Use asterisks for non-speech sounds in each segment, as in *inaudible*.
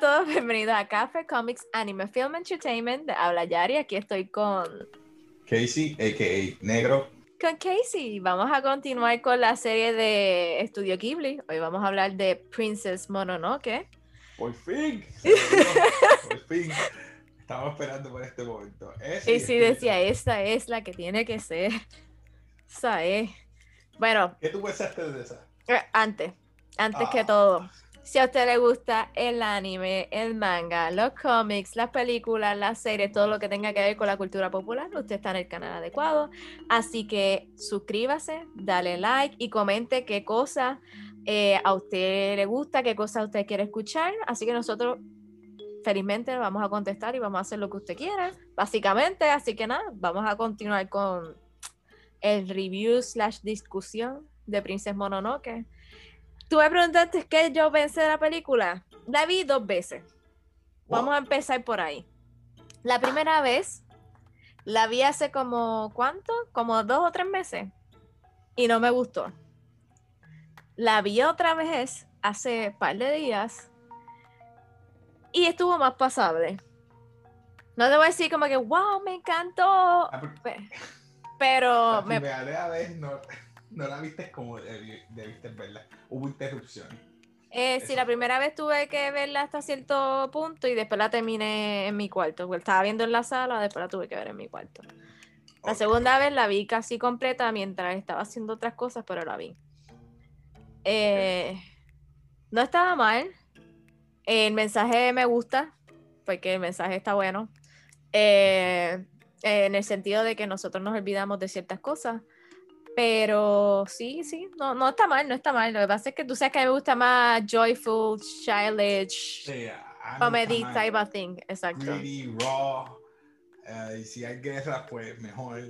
A todos, *laughs* bienvenidos a Café Comics Anime Film Entertainment. Habla Yari, aquí estoy con Casey, a.k.a. Negro. Con Casey. Vamos a continuar con la serie de Estudio Ghibli. Hoy vamos a hablar de Princess Mononoke. Por fin. *laughs* por fin. Estaba esperando por este momento. y sí decía, esta es la que tiene que ser. Esa es. Bueno. ¿Qué tú pensaste de esa? Eh, antes. Antes que ah. todo. Si a usted le gusta el anime, el manga, los cómics, las películas, las series, todo lo que tenga que ver con la cultura popular, usted está en el canal adecuado. Así que suscríbase, dale like y comente qué cosa eh, a usted le gusta, qué cosa usted quiere escuchar. Así que nosotros felizmente vamos a contestar y vamos a hacer lo que usted quiera, básicamente. Así que nada, vamos a continuar con el review slash discusión de Princess Mononoke. Tú me preguntaste qué yo pensé de la película. La vi dos veces. Vamos a empezar por ahí. La primera vez la vi hace como, ¿cuánto? Como dos o tres meses. Y no me gustó. La vi otra vez hace un par de días. Y estuvo más pasable. No te voy a decir como que, wow, me encantó. Ah, pero... La primera vez no no la viste como debiste verla. Hubo interrupciones. Eh, sí, la primera vez tuve que verla hasta cierto punto y después la terminé en mi cuarto. Porque estaba viendo en la sala, después la tuve que ver en mi cuarto. La segunda vez la vi casi completa mientras estaba haciendo otras cosas, pero la vi. Eh, no estaba mal. El mensaje me gusta, porque el mensaje está bueno. Eh, en el sentido de que nosotros nos olvidamos de ciertas cosas pero sí, sí, no, no está mal, no está mal. Lo que pasa es que tú sabes que a mí me gusta más joyful, childish, comedy type of thing. Exacto. Greedy, raw. Uh, y si hay guerra, pues mejor.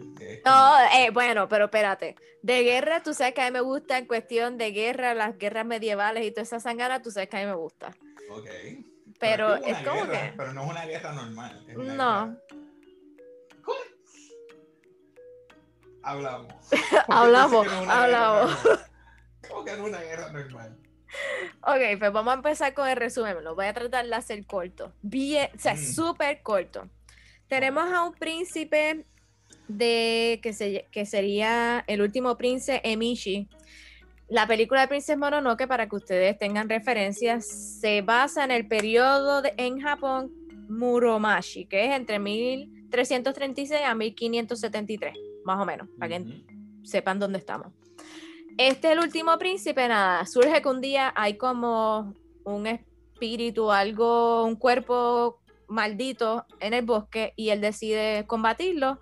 No, eh, bueno, pero espérate. De guerra, tú sabes que a mí me gusta en cuestión de guerra, las guerras medievales y toda esa sangana, tú sabes que a mí me gusta. Ok. Pero, es, como que. Pero no es una guerra normal. no. Hablamos. *laughs* hablamos, hablamos. ¿Cómo que no una guerra normal? Ok, pues vamos a empezar con el resumen. Lo voy a tratar de hacer corto. Bien, o sea, mm. súper corto. Tenemos a un príncipe de que, se, que sería el último príncipe Emishi. La película de Princess Mononoke, para que ustedes tengan referencias, se basa en el periodo en Japón Muromashi, que es entre 1336 a 1573 más o menos, para que sepan dónde estamos. Este es el último príncipe, nada, surge que un día hay como un espíritu, algo, un cuerpo maldito en el bosque y él decide combatirlo.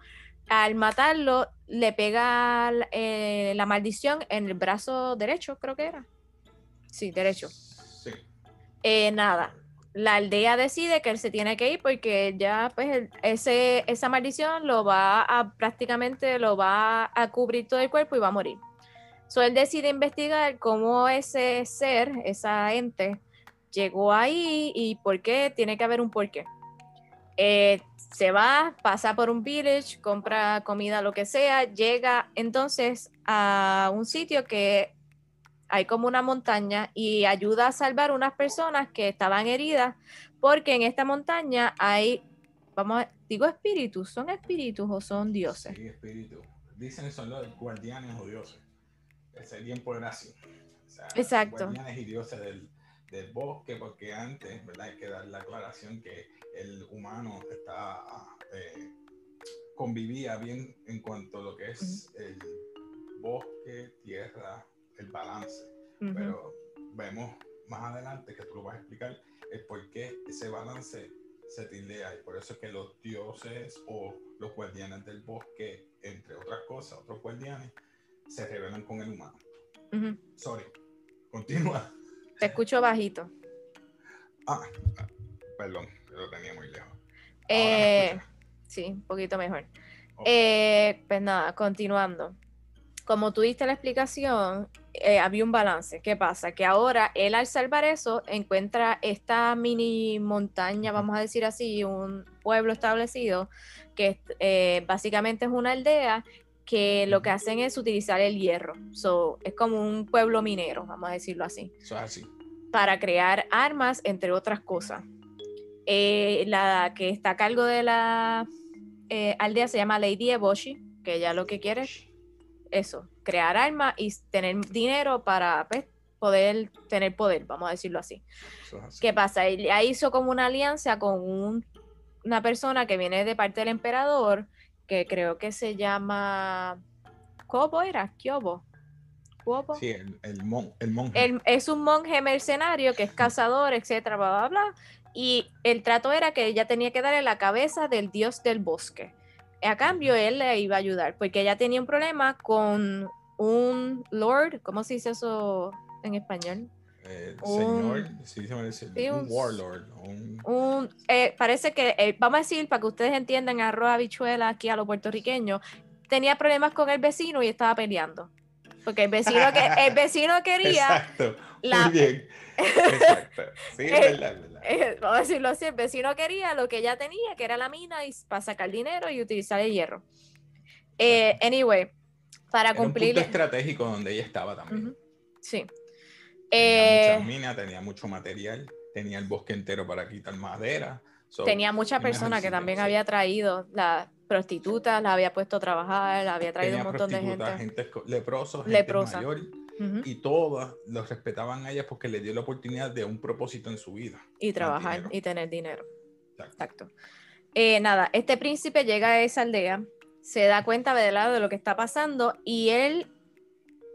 Al matarlo, le pega eh, la maldición en el brazo derecho, creo que era. Sí, derecho. Sí. Eh, nada, la aldea decide que él se tiene que ir porque ya pues ese, esa maldición lo va a prácticamente lo va a cubrir todo el cuerpo y va a morir. So él decide investigar cómo ese ser, esa ente, llegó ahí y por qué, tiene que haber un porqué. Eh, se va, pasa por un village, compra comida, lo que sea, llega entonces a un sitio que hay como una montaña y ayuda a salvar unas personas que estaban heridas, porque en esta montaña hay, vamos, a, digo espíritus, ¿son espíritus o son dioses? Sí, espíritus. Dicen que son los guardianes o dioses. Serían por gracia. Exacto. Guardianes y dioses del, del, bosque, porque antes, ¿verdad? Hay que dar la aclaración que el humano está, eh, convivía bien en cuanto a lo que es el bosque, tierra, el balance. Pero vemos más adelante que tú lo vas a explicar el por qué ese balance se tildea y por eso es que los dioses o los guardianes del bosque, entre otras cosas, otros guardianes, se revelan con el humano. Sorry, continúa. Te escucho bajito. Ah, perdón, lo tenía muy lejos. Eh, sí, un poquito mejor. Eh, pues nada, continuando. Como tú diste la explicación, eh, había un balance. ¿Qué pasa? Que ahora él al salvar eso encuentra esta mini montaña, vamos a decir así, un pueblo establecido, que eh, básicamente es una aldea que lo que hacen es utilizar el hierro. So, es como un pueblo minero, vamos a decirlo así. Para crear armas, entre otras cosas. Eh, la que está a cargo de la aldea se llama Lady Eboshi, que ella lo que quiere es eso, crear armas y tener dinero para pues, poder tener poder, vamos a decirlo así. ¿Qué pasa? Ella hizo como una alianza con una persona que viene de parte del emperador, que creo que se llama Kobo, era Kyobo. Sí, el, monje. es un monje mercenario que es cazador, etcétera, bla, bla, bla. Y el trato era que ella tenía que darle la cabeza del dios del bosque. A cambio, él le iba a ayudar, porque ella tenía un problema con un lord, ¿cómo se dice eso en español? señor, un, warlord. Eh, parece que, eh, vamos a decir, para que ustedes entiendan, arroz habichuela aquí a los puertorriqueños, tenía problemas con el vecino y estaba peleando. Porque el vecino, que, el vecino quería. *laughs* Exacto. Muy bien. Exacto. Sí, es *laughs* verdad, vamos a decirlo así: el vecino quería lo que ella tenía, que era la mina, y para sacar dinero y utilizar el hierro. Eh, anyway, para cumplir. Un punto estratégico donde ella estaba también. Sí. Tenía muchas minas, tenía mucho material, tenía el bosque entero para quitar madera. tenía muchas personas que también había traído. La, prostitutas, la había puesto a trabajar, la había traído un montón de gente. gente leprosos, gente mayor, y todas los respetaban a ella porque le dio la oportunidad de un propósito en su vida. Y trabajar y tener dinero. Exacto. Eh, nada, este príncipe llega a esa aldea, se da cuenta de lado de lo que está pasando y él,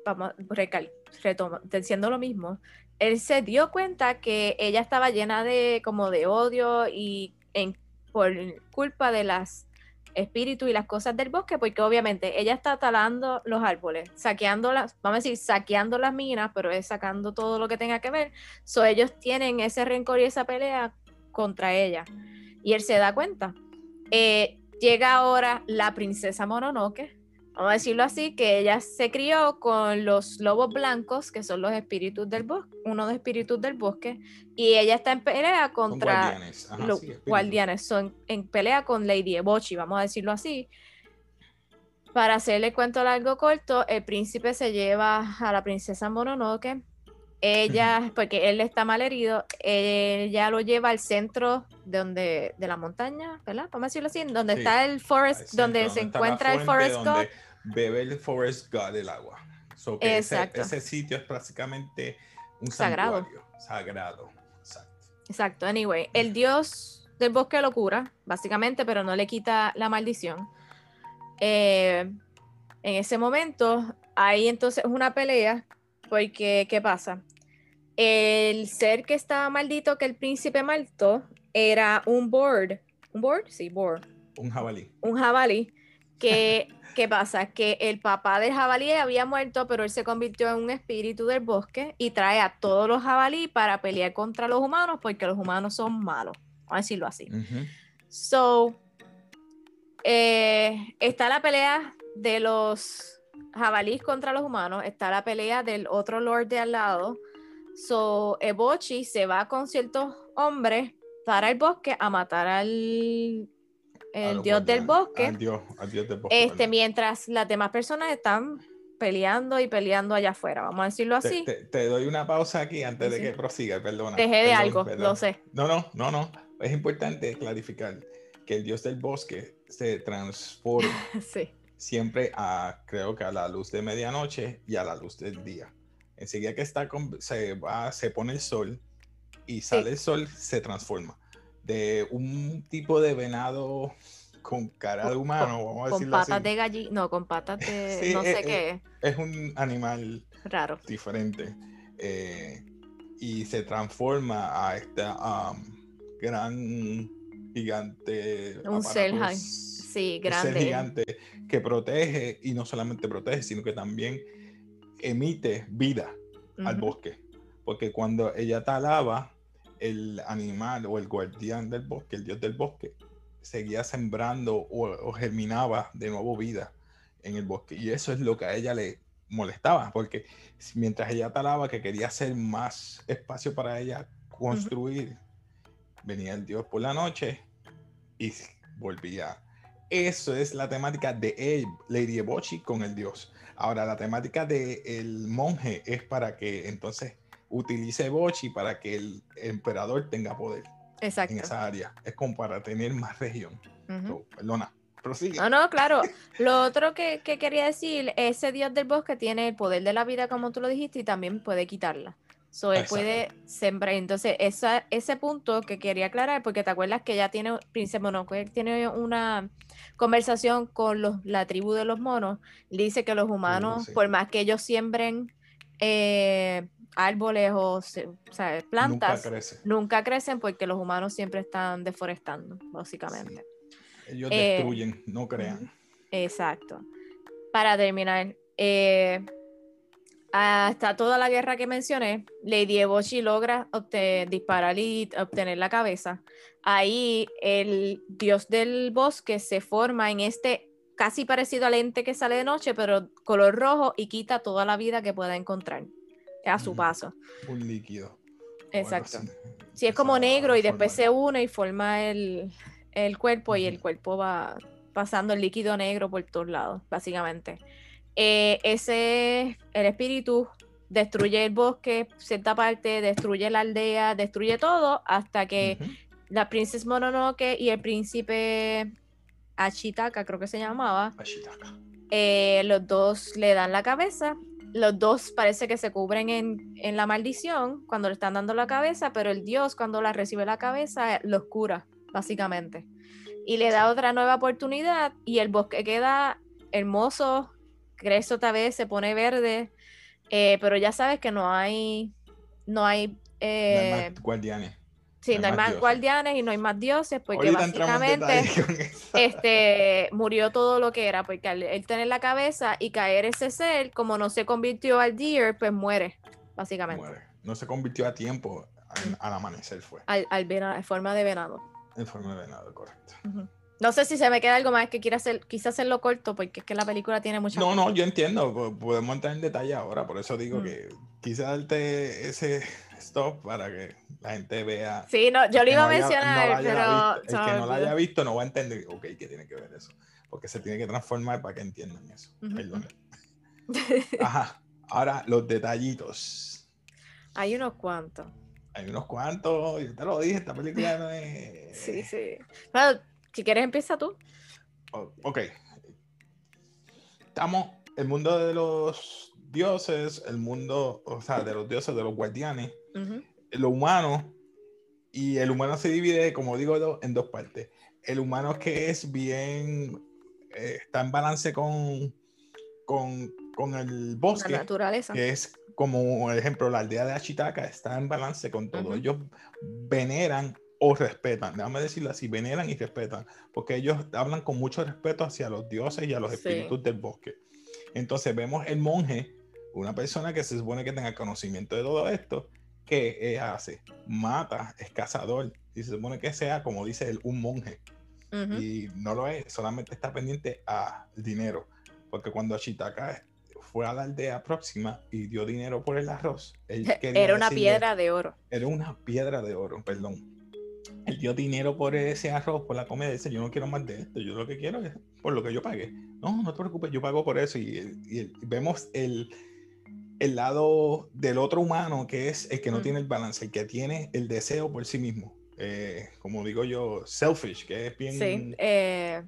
vamos, recal, retoma, diciendo lo mismo, él se dio cuenta que ella estaba llena de como de odio y en, por culpa de las espíritu y las cosas del bosque, porque obviamente ella está talando los árboles, saqueando las, vamos a decir, saqueando las minas, pero es sacando todo lo que tenga que ver. So ellos tienen ese rencor y esa pelea contra ella. Y él se da cuenta. Eh, llega ahora la princesa Mononoke, vamos a decirlo así, que ella se crió con los lobos blancos, que son los espíritus del bosque, uno de espíritus del bosque, y ella está en pelea contra los guardianes, son en pelea con Lady Ebochi, vamos a decirlo así. Para hacerle cuento largo corto, el príncipe se lleva a la princesa Mononoke. Ella, porque él está mal herido, ella lo lleva al centro de donde de la montaña, ¿verdad? Vamos a decirlo así, donde está el forest, donde, se encuentra el forest god. Bebe el forest god del agua. ese, sitio es prácticamente un sagrado. sagrado. Exacto. Exacto. Anyway, el dios del bosque lo cura, básicamente, pero no le quita la maldición. Eh, en ese momento, hay entonces una pelea, porque ¿qué pasa? El ser que estaba maldito, que el príncipe malto, era un board. ¿Un board? Sí, board. Un jabalí. Un jabalí. Que, *laughs* ¿qué pasa? Que el papá del jabalí había muerto, pero él se convirtió en un espíritu del bosque y trae a todos los jabalí para pelear contra los humanos, porque los humanos son malos. Vamos a decirlo así. So, eh, está la pelea de los jabalíes contra los humanos, está la pelea del otro lord de al lado. So, Ebochi se va con ciertos hombres para el bosque a matar al el dios del bosque. Al dios, del bosque. Este, mientras las demás personas están peleando y peleando allá afuera, vamos a decirlo así. Te, doy una pausa aquí antes de que prosiga, perdona. Dejé de algo, lo sé. No, no, no, no. Es importante clarificar que el dios del bosque se transforma *laughs* sí. siempre a, creo que a la luz de medianoche y a la luz del día. Enseguida que está se va, se pone el sol, y sale el sol, se transforma de un tipo de venado con cara de humano, vamos a decirlo así. Con patas de gallina, no, con patas de *laughs* no sé qué. Es, un animal raro, diferente. Eh, y se transforma a esta gran gigante. Un ser, sí, grande. Un gigante que protege y no solamente protege, sino que también emite vida al bosque. Porque cuando ella talaba, el animal o el guardián del bosque, el dios del bosque, seguía sembrando o, germinaba de nuevo vida en el bosque. Y eso es lo que a ella le molestaba, porque mientras ella talaba que quería hacer más espacio para ella construir, venía el dios por la noche y volvía. Eso es la temática de Lady Ebochi con el dios. Ahora, la temática del el monje es para que entonces utilice Bochi para que el emperador tenga poder Exacto. en esa área. Es como para tener más región. Ujú. So, perdona, prosigue. No, no, claro. Lo otro que, que quería decir, ese dios del bosque tiene el poder de la vida, como tú lo dijiste, y también puede quitarla. So, él Exacto. puede sembrar. Entonces, esa, ese punto que quería aclarar, porque te acuerdas que ya tiene, Príncipe Monocle tiene una conversación con los, la tribu de los monos. Dice que los humanos, sí. por más que ellos siembren eh, árboles o, o sea, plantas, Nunca crece. nunca crecen porque los humanos siempre están deforestando, básicamente. Ellos Eh, destruyen, no crean. Exacto. Para terminar, eh, hasta toda la guerra que mencioné, Lady Eboshi logra disparar y obtener la cabeza. Ahí el dios del bosque se forma en este casi parecido al ente que sale de noche, pero color rojo y quita toda la vida que pueda encontrar a su paso. Un líquido. Exacto. Si es como negro y después se une y forma el, el cuerpo y el cuerpo va pasando el líquido negro por todos lados, básicamente. Eh, ese, el espíritu destruye el bosque, cierta parte, destruye la aldea, destruye todo hasta que la princesa Mononoke y el príncipe Ashitaka, creo que se llamaba, Ashitaka. eh, los dos le dan la cabeza. Los dos parece que se cubren en, en la maldición cuando le están dando la cabeza, pero el dios cuando la recibe la cabeza los cura, básicamente. Y le da otra nueva oportunidad y el bosque queda hermoso, crece otra vez, se pone verde, eh, pero ya sabes que no hay, no hay, No hay eh, más guardianes. sí, no no hay más dioses. guardianes y no hay más dioses, porque Ahorita básicamente *laughs* este, murió todo lo que era, porque al él tener la cabeza y caer ese ser, como no se convirtió al deer, pues muere, básicamente. Muere. No se convirtió a tiempo. Al, al amanecer fue. Al, al vena- en forma de venado. En forma de venado, correcto. No sé si se me queda algo más que quiera hacer, quise hacerlo corto, porque es que la película tiene muchas No, no, yo entiendo. po- Podemos entrar en detalle ahora. Por eso digo Mm. que quise darte ese stop para que la gente vea. Sí, no, yo lo que iba no a mencionar, no pero visto- el que no la haya visto no va a entender. Ok, ¿qué tiene que ver eso? Porque se tiene que transformar para que entiendan eso. Perdón. *laughs* Ajá. Ahora, los detallitos. Hay unos cuantos. Hay unos cuantos. Yo te lo dije, esta película no es. Sí, sí. Bueno, si quieres empieza tú. O- Ok. Estamos, el mundo de los dioses, el mundo, o sea, de los dioses, de los guardianes, Ujú, lo humano, y el humano se divide, como digo, en dos partes. El humano que es bien, eh, está en balance con, con, con el La bosque, naturaleza. que es como, por ejemplo, la aldea de Ashitaka está en balance con todo. Ujú. Ellos veneran o respetan, déjame decirlo así, veneran y respetan, porque ellos hablan con mucho respeto hacia los dioses y a los Sí. espíritus del bosque. Entonces vemos el monje, una persona que se supone que tenga conocimiento de todo esto, que eh, hace? Mata, es cazador, y se supone que sea, como dice él, un monje y no lo es, solamente está pendiente a dinero, porque cuando Ashitaka fue a la aldea próxima y dio dinero por el arroz, él *laughs* Era una decirle- piedra de oro. era una piedra de oro, perdón. Él dio dinero por ese arroz, por la comida, dice, yo no quiero más de esto, yo lo que quiero es por lo que yo pagué. No, no te preocupes, yo pago por eso. Y, y vemos el, el lado del otro humano, que es el que no Mm. tiene el balance, el que tiene el deseo por sí mismo. Eh, como digo yo, selfish, que es bien Sí. eh,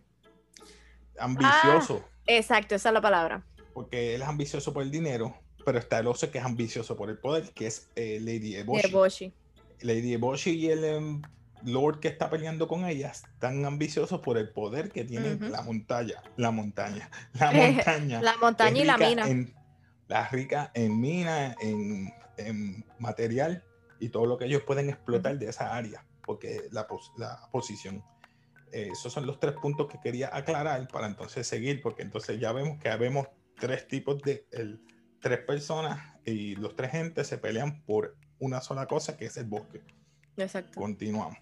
ambicioso, exacto, esa es la palabra. porque él es ambicioso por el dinero, pero está el oso que es ambicioso por el poder, que es eh, Lady Eboshi. Lady Eboshi y el em, Lord que está peleando con ella están ambiciosos por el poder que tiene Ujú. la montaña, la montaña, *laughs* la montaña. La montaña y la mina. en- la rica en mina, en, en material y todo lo que ellos pueden explotar de esa área, porque la, la posición. Eh, esos son los tres puntos que quería aclarar para entonces seguir, porque entonces ya vemos que vemos tres tipos de el- tres personas y los tres gentes se pelean por una sola cosa que es el bosque. Exacto. Continuamos.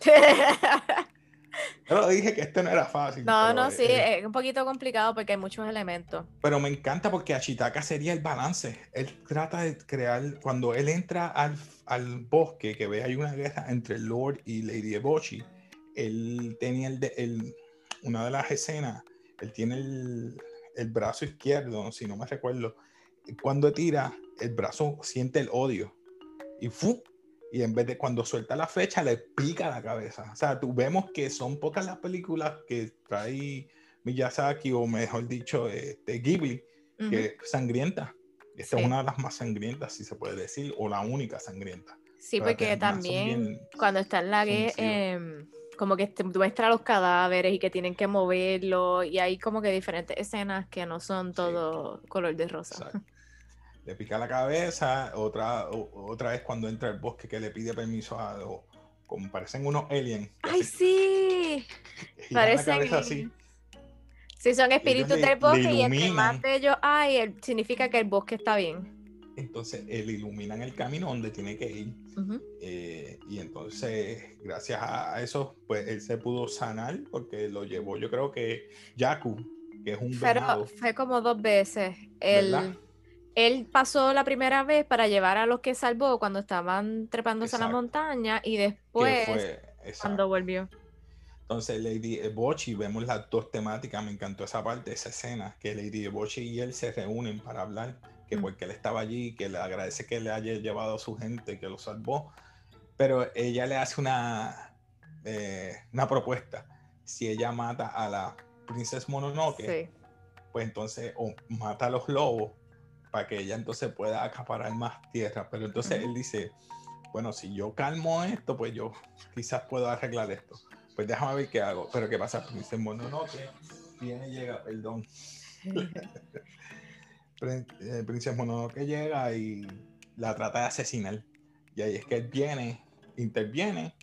*laughs* Pero dije que esto no era fácil. no, no, sí, eh, es un poquito complicado porque hay muchos elementos. Pero me encanta porque Ashitaka sería el balance. Él trata de crear, cuando él entra al, al bosque, que ve hay una guerra entre el Lord y Lady Eboshi, él tenía el, de- el- una de las escenas, él tiene el, el brazo izquierdo, si no me recuerdo, cuando tira, el brazo siente el odio y ¡fu! Y en vez de cuando suelta la flecha, le pica la cabeza. O sea, tú vemos que son pocas las películas que trae Miyazaki, o mejor dicho, este, Ghibli, que sangrienta. Esta es una de las más sangrientas, si se puede decir, o la única sangrienta. Sí, porque también cuando está en la guerra, em, como que muestra los cadáveres y que tienen que moverlo, y hay como que diferentes escenas que no son todo color de rosa. Le pica la cabeza, otra, otra vez cuando entra al bosque que le pide permiso a los, como parecen unos aliens. ¡Ay, sí! Parecen... así. Sí, son espíritus del bosque y entre más de ellos hay, significa que el bosque está bien. Entonces, él ilumina el camino donde tiene que ir. Eh, y entonces, gracias a eso, pues él se pudo sanar porque lo llevó, yo creo que Yaku, que es un Pero fue como dos veces. Él, él pasó la primera vez para llevar a los que salvó cuando estaban trepándose a la montaña y después cuando volvió. Entonces Lady Ebochi, vemos las dos temáticas, me encantó esa parte, esa escena, que Lady Ebochi y él se reúnen para hablar, que mm. porque él estaba allí, que le agradece que le haya llevado a su gente, que lo salvó, pero ella le hace una, eh, una propuesta, si ella mata a la princesa Mononoke, pues entonces o mata a los lobos para que ella entonces pueda acaparar más tierra. Pero entonces él dice, bueno, si yo calmo esto, pues yo quizás puedo arreglar esto. Pues déjame ver qué hago. Pero ¿qué pasa? Princesa Mononoke viene y llega, perdón. *laughs* Eh, Princesa Mononoke llega y la trata de asesinar. Y ahí es que él viene, interviene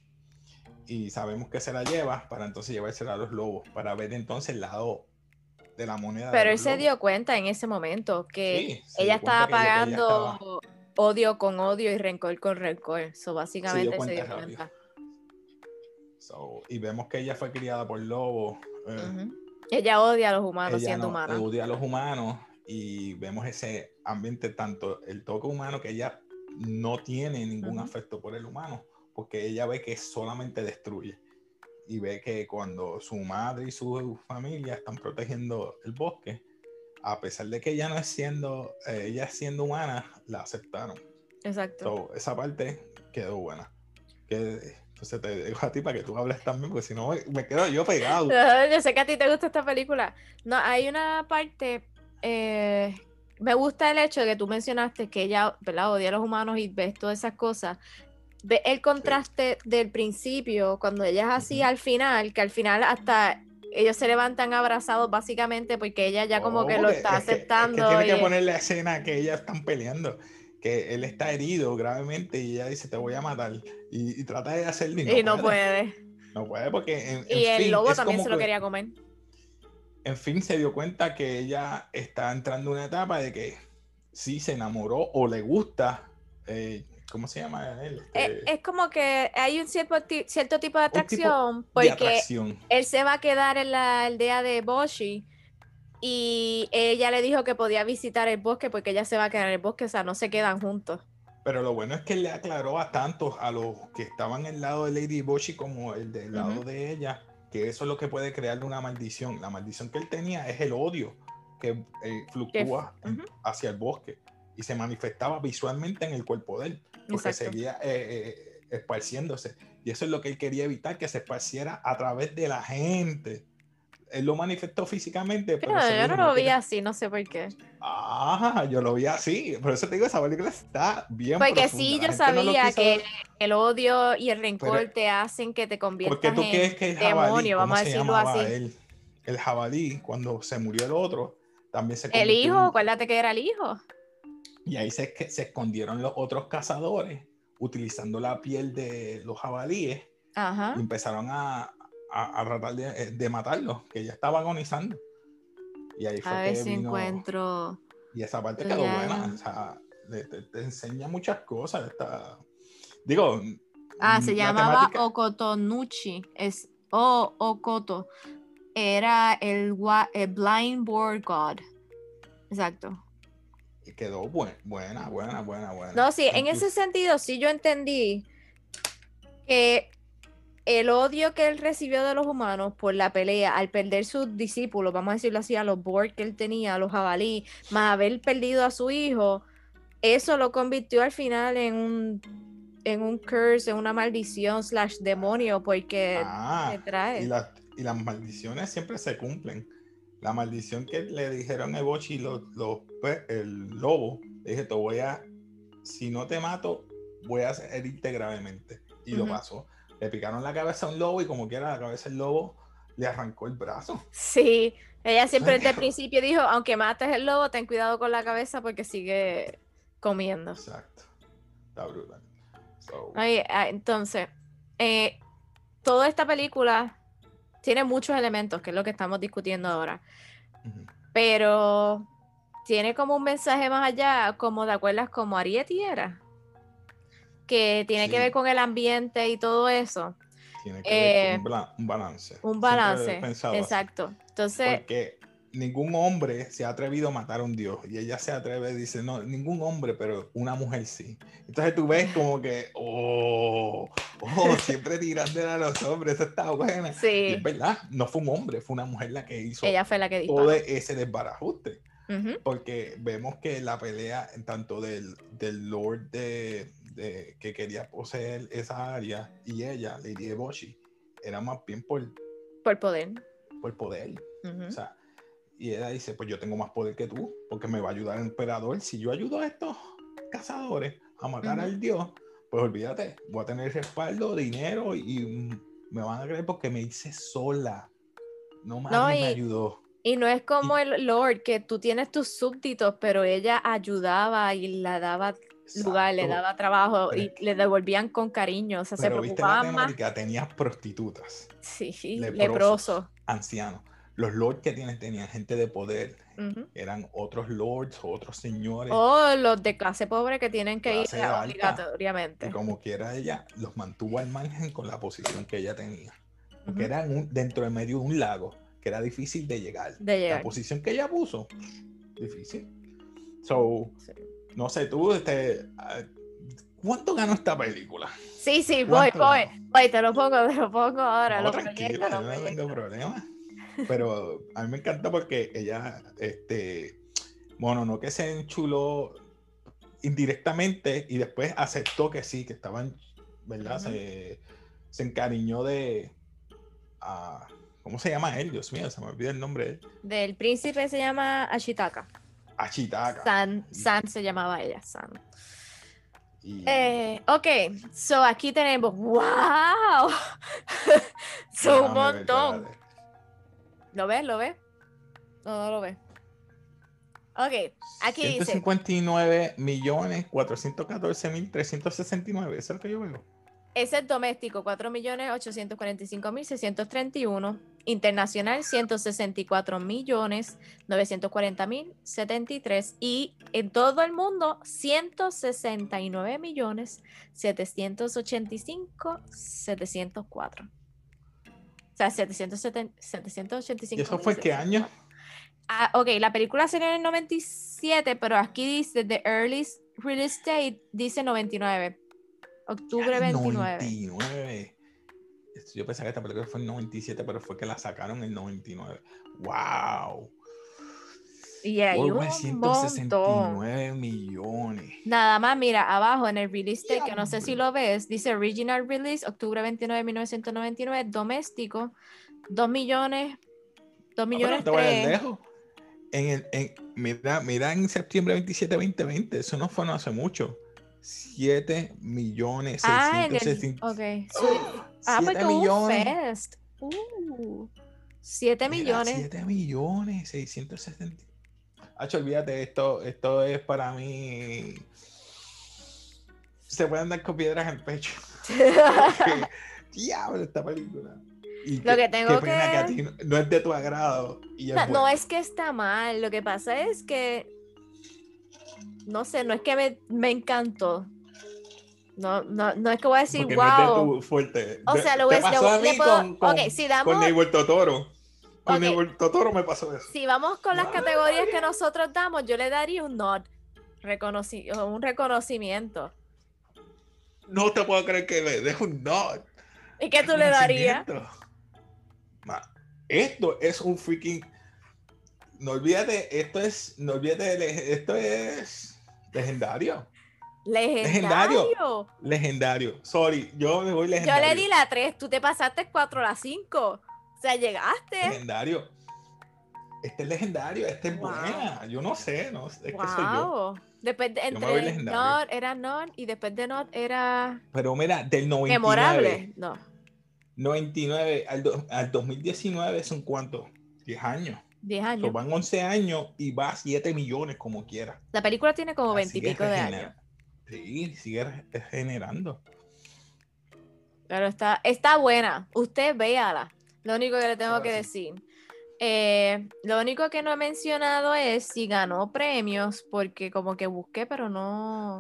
y sabemos que se la lleva para entonces llevársela a los lobos, para ver entonces el lado de la moneda. Pero él se dio cuenta en ese momento que ella estaba pagando odio con odio y rencor con rencor. Eso básicamente se dio cuenta. y vemos que ella fue criada por lobos. Eh, ella odia a los humanos siendo humana. Odia a los humanos y vemos ese ambiente, tanto el toque humano, que ella no tiene ningún afecto por el humano, porque ella ve que solamente destruye y ve que cuando su madre y su familia están protegiendo el bosque, a pesar de que ella no es siendo, eh, ella siendo humana, la aceptaron. Exacto. esa parte quedó buena. Que, entonces te dejo a ti para que tú hables también, porque si no me, quedo yo pegado. *laughs* yo sé que a ti te gusta esta película. No, hay una parte. Eh, me gusta el hecho de que tú mencionaste que ella ¿verdad? odia a los humanos y ves todas esas cosas ve el contraste del principio, cuando ella es así al final, que al final hasta ellos se levantan abrazados básicamente porque ella ya como que lo está aceptando. tiene que poner la escena que ellas están peleando, que él está herido gravemente y ella dice te voy a matar y, trata de hacerlo y no, puede. *laughs* No puede porque... En, y el lobo también se lo quería comer. En fin, se dio cuenta que ella está entrando en una etapa de que sí se enamoró o le gusta eh, ¿Cómo se llama él? Eh, este es, como que hay un cierto, cierto tipo de atracción porque él se va a quedar en la aldea de Boshi y ella le dijo que podía visitar el bosque porque ella se va a quedar en el bosque, o sea, no se quedan juntos. Pero lo bueno es que él le aclaró a tantos, a los que estaban en el lado de Lady Boshi como el del lado de ella, que eso es lo que puede crearle una maldición. La maldición que él tenía es el odio que eh, fluctúa hacia el bosque y se manifestaba visualmente en el cuerpo de él porque seguía eh, eh, esparciéndose. Y eso es lo que él quería evitar, que se esparciera a través de la gente. Él lo manifestó físicamente. Pero, yo no lo vi así, no sé por qué. Ah, yo lo vi así. Por eso te digo, esa película está bien. Porque sí, yo sabía que el odio y el rencor te hacen que te conviertas tú en que el demonio, vamos a decirlo así. El jabalí, cuando se murió el otro, también se El hijo, acuérdate que era el hijo. Y ahí se, se escondieron los otros cazadores utilizando la piel de los jabalíes y empezaron a, a, tratar de, eh, de, matarlos, que ya estaba agonizando. Y ahí fue a ver si encuentro. Y esa parte quedó buena. O sea, te, enseña muchas cosas. Digo. Ah, se llamaba Okotonuchi. Es O Okoto. Era el, el Blind Board God. Exacto quedó buena, buena, buena, buena. No, sí, en ese sentido sí yo entendí que el odio que él recibió de los humanos por la pelea, al perder sus discípulos, vamos a decirlo así, a los Borg que él tenía, a los jabalí, más haber perdido a su hijo, eso lo convirtió al final en un en un curse, en una maldición slash demonio, porque Ah, te trae. y las maldiciones siempre se cumplen. La maldición que le dijeron a Ebochi los, los pe- el lobo, le dije, te voy a, si no te mato, voy a herirte gravemente. Y lo pasó. Le picaron la cabeza a un lobo y como quiera la cabeza del lobo le arrancó el brazo. Sí, ella siempre desde el principio dijo, aunque mates el lobo, ten cuidado con la cabeza porque sigue comiendo. Exacto. Está brutal. So, ah, entonces, eh, toda esta película tiene muchos elementos, que es lo que estamos discutiendo ahora, pero tiene como un mensaje más allá, como te acuerdas como Arieti era, que tiene que ver con el ambiente y todo eso, Tiene que ver eh, con un, bla- un balance. un balance, así. exacto. Entonces, Porque ningún hombre se ha atrevido a matar a un dios. Y ella se atreve y dice, no, ningún hombre, pero una mujer sí. Entonces tú ves como que, oh, oh, *laughs* siempre tirándole a los hombres, eso está buena. Y sí, es verdad, no fue un hombre, fue una mujer la que hizo ella fue la que todo disparó. ese desbarajuste. Ujú, Porque vemos que la pelea tanto del, del Lord de, de- que quería poseer esa área y ella, Lady Eboshi, era más bien por, Por poder. por poder. Ujú. O sea, y ella dice, pues yo tengo más poder que tú, porque me va a ayudar el emperador. Si yo ayudo a estos cazadores a matar Ujú. al dios, pues olvídate, voy a tener respaldo, dinero y me van a creer porque me hice sola. No, nadie me y- ayudó. Y no es como el Lord, que tú tienes tus súbditos, pero ella ayudaba y le daba lugar, le Exacto. daba trabajo Pero y le devolvían con cariño, o sea, se Pero viste la preocupaban más. temática, tenías prostitutas, Sí, leprosos. leproso. ancianos. Los lords que tienen tenían gente de poder, eran otros lords, otros señores. O los de clase pobre que tienen que ir alta. obligatoriamente. Y como quiera ella, los mantuvo al margen con la posición que ella tenía. Porque Ujú. eran un- dentro de medio de un lago, que era difícil de llegar. De llegar. La posición que ella puso, difícil. So, Sí. no sé, tú, este, ah, ¿cuánto ganó esta película? Sí, sí, voy, ¿Cuánto voy, ganó? voy, te lo pongo, te lo pongo ahora. No, lo tranquila, proyecto, no tengo problema. Pero a mí me encanta porque ella, este, bueno, no que se enchuló indirectamente y después aceptó que sí, que estaban, ¿verdad? Se, se encariñó de, ah, ¿cómo se llama él? Dios mío, se me olvida el nombre de él. Del príncipe se llama Ashitaka. Ashitaka. San, San se llamaba ella, San. Y- Eh, ok, so aquí tenemos, wow, *laughs* so un ver, montón. espérate. ¿Lo ves? ¿Lo ves? No, no lo ves. Ok, aquí dice, 159 millones 414 mil 369. Eso es lo que yo veo. ese es doméstico, 4.845.631. Internacional, 164 millones 940 mil 73 y en todo el mundo 169 sea 770 785 ¿Y eso fue qué año? Ah, ok, la película salió en el 97, pero aquí dice The Earliest Release Date dice 99. Octubre Ya, 29. 99. Esto- Yo pensaba que esta película fue en 97, pero fue que la sacaron en el 99. ¡Wow! Y hay un Over montón. 169 millones. Nada más, mira, abajo en el release date, que no sé si lo ves, dice Original Release, octubre 29 de 1999, doméstico, 2 millones, 2 Ah, millones 3. lejos. En el, en- mira, mira en septiembre 27, 2020. Eso no fue no hace mucho. 7 millones Ah, en el, 660. ok. so- ah, 7 porque hubo un millones. fest. Uh, 7 Mira, millones. 7 millones 660. Hacho, olvídate, esto, esto es para mí. Se pueden dar con piedras en el pecho. *laughs* Diablo, esta película. Y Lo que tengo que a que- ti no, no es de tu agrado. Y es No, es que está mal, lo que pasa es que, no sé, no es que me, me encantó. No, no, no es que voy a decir, Porque no es de wow. tu fuerte. O sea, lo pasó a puedo- con, con, ok, si damos- con Totoro. Con Ok. Neighbor Totoro me pasó eso. Si vamos con las categorías que nosotros damos, yo le daría un nod, reconoci- un reconocimiento. No te puedo creer que le dejo un nod. ¿Y qué tú le darías? Ma, Esto es un freaking. No olvídate, esto es. No olvídate, esto es legendario. Legendario. Legendario. Sorry, yo me voy Yo legendario. le di la 3, tú te pasaste 4 a la 5. O sea, llegaste. Legendario. Este es legendario, este es Wow. buena. Yo no sé, no es que soy yo. Wow. Después de, entre. Not era Not y después de Not era Pero mira, del 99, memorable. No. 99 al, do- al 2019 son cuántos? 10 años. 10 So, años. van 11 años y va a 7 millones como quiera. La película tiene como 20 y pico de años. Sí, sigue re- generando. Pero está, está buena. Usted véala. Lo único que le tengo Ahora que sí. decir. Eh, lo único que no he mencionado es si ganó premios, porque como que busqué, pero no.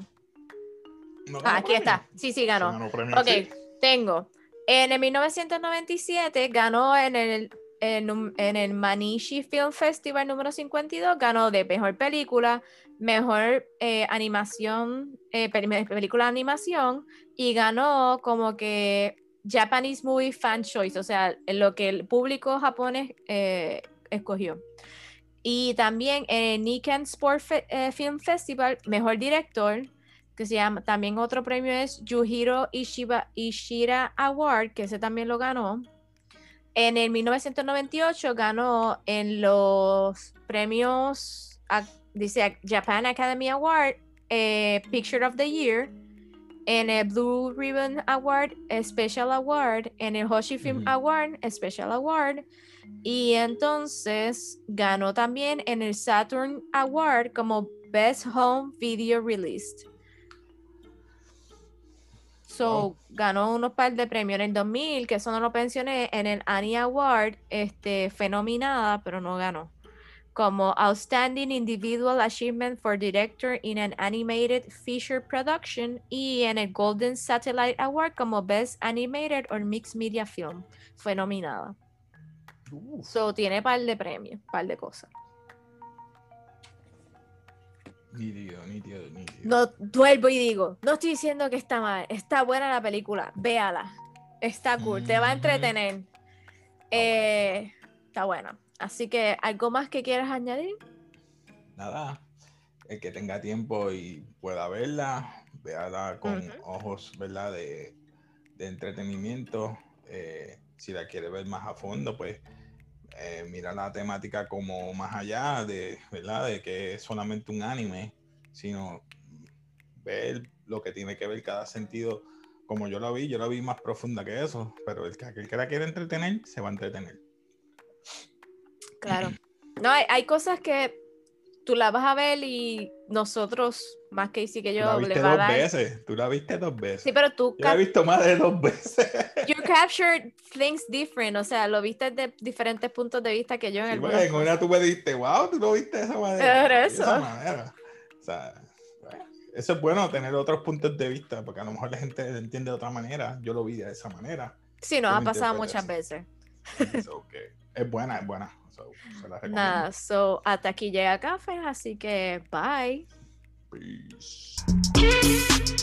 No Ah, aquí premio. está. Sí, sí, ganó. ganó premio, Ok, sí. tengo. En el 1997 ganó en el, en, el Manishi Film Festival número 52, ganó de mejor película, mejor eh, animación, eh, pel- película de animación, y ganó como que Japanese Movie Fan Choice, o sea, lo que el público japonés eh, escogió. Y también en el Nikken Sport eh, Film Festival, mejor director, que se llama, también otro premio es Yuhiro Ishiba, Ishira Award, que ese también lo ganó. En el 1998 ganó en los premios, dice Japan Academy Award, eh, Picture of the Year, en el Blue Ribbon Award, Special Award, en el Hoshi Film. Award, Special Award, y entonces ganó también en el Saturn Award como Best Home Video Released. So, ganó unos par de premios en el 2000, que eso no lo mencioné, en el Annie Award, este, fue nominada, pero no ganó. Como Outstanding Individual Achievement for Director in an Animated Feature Production y en el Golden Satellite Award como Best Animated or Mixed Media Film. Fue nominada. Uf, So, tiene par de premios, par de cosas. nítido, nítido, nítido. No vuelvo y digo, no estoy diciendo que está mal, está buena la película, véala. Está cool, te va a entretener. Eh, está buena. Así que, ¿algo más que quieras añadir? Nada, el que tenga tiempo y pueda verla, véala con ojos, ¿verdad? De, de entretenimiento. Eh, si la quiere ver más a fondo, pues eh, mira la temática como más allá de, ¿verdad? De que es solamente un anime, sino ver lo que tiene que ver cada sentido. Como yo la vi, yo la vi más profunda que eso, pero el que, aquel que la quiere entretener, se va a entretener. Claro. No, hay, hay cosas que tú la vas a ver y nosotros, más que sí que yo, la le va a dos dar. veces, tú la viste dos veces. Sí, pero tú Yo la he visto más de dos veces. *laughs* you captured things different, o sea, lo viste de diferentes puntos de vista que yo en Sí, pues, en una tú me dijiste, wow, tú lo viste de esa manera. Pero De eso. esa manera. O sea, eso es bueno tener otros puntos de vista, porque a lo mejor la gente lo entiende de otra manera. Yo lo vi de esa manera. Sí, nos ha pasado muchas veces. So, es buena, es buena. So, se la recomiendo. Nada, so hasta aquí llega café, así que bye. Peace.